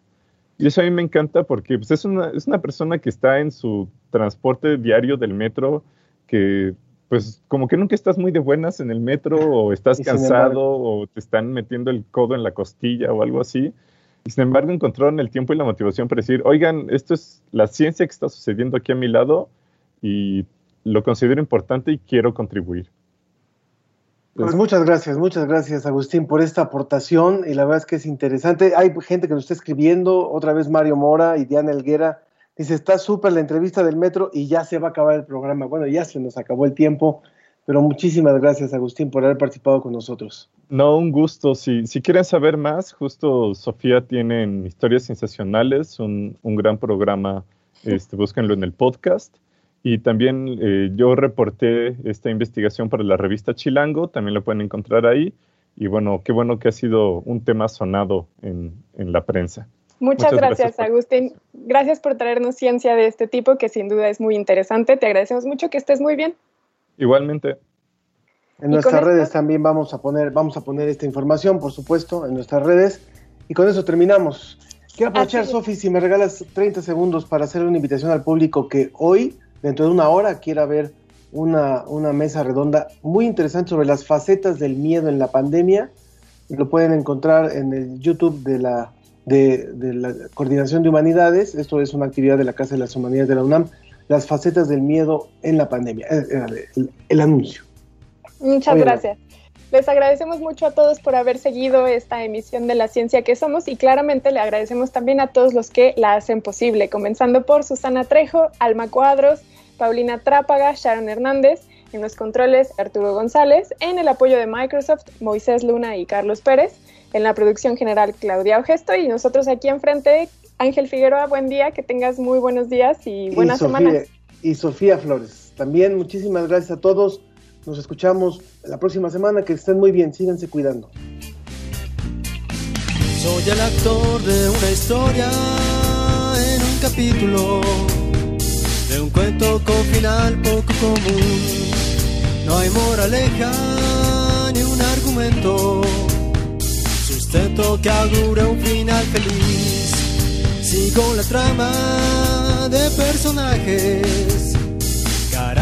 Y eso a mí me encanta porque pues, es, una, es una persona que está en su transporte diario del metro, que pues como que nunca estás muy de buenas en el metro o estás cansado o te están metiendo el codo en la costilla o algo así y sin embargo encontraron el tiempo y la motivación para decir, oigan, esto es la ciencia que está sucediendo aquí a mi lado y lo considero importante y quiero contribuir. Pues muchas gracias, muchas gracias Agustín por esta aportación y la verdad es que es interesante. Hay gente que nos está escribiendo, otra vez Mario Mora y Diana Elguera. Dice, está súper la entrevista del metro y ya se va a acabar el programa. Bueno, ya se nos acabó el tiempo. Pero muchísimas gracias, Agustín, por haber participado con nosotros. No, un gusto. Si, si quieren saber más, justo Sofía tiene Historias Sensacionales, un, un gran programa, <laughs> este, búsquenlo en el podcast. Y también eh, yo reporté esta investigación para la revista Chilango, también lo pueden encontrar ahí. Y bueno, qué bueno que ha sido un tema sonado en, en la prensa. Muchas, gracias, Agustín. Gracias por traernos ciencia de este tipo, que sin duda es muy interesante. Te agradecemos mucho que estés muy bien. Igualmente. En nuestras redes también vamos a poner, vamos a poner esta información, por supuesto, en nuestras redes. Y con eso terminamos. Quiero aprovechar, Sofi, si me regalas 30 segundos para hacer una invitación al público que hoy, dentro de una hora, quiera ver una, una mesa redonda muy interesante sobre las facetas del miedo en la pandemia. Lo pueden encontrar en el YouTube de la, de, la Coordinación de Humanidades. Esto es una actividad de la Casa de las Humanidades de la UNAM. Las facetas del miedo en la pandemia. El, el, anuncio. Muchas gracias. Les agradecemos mucho a todos por haber seguido esta emisión de La Ciencia que Somos y claramente le agradecemos también a todos los que la hacen posible, comenzando por Susana Trejo, Alma Cuadros, Paulina Trápaga, Sharon Hernández, en los controles Arturo González, en el apoyo de Microsoft Moisés Luna y Carlos Pérez, en la producción general Claudia Ogesto y nosotros aquí enfrente Ángel Figueroa, buen día, que tengas muy buenos días y buenas semanas. Y Sofía Flores, también muchísimas gracias a todos. Nos escuchamos la próxima semana. Que estén muy bien. Síganse cuidando. Soy el actor de una historia en un capítulo de un cuento con final poco común. No hay moraleja ni un argumento, sustento que augure un final feliz. Sigo la trama de personajes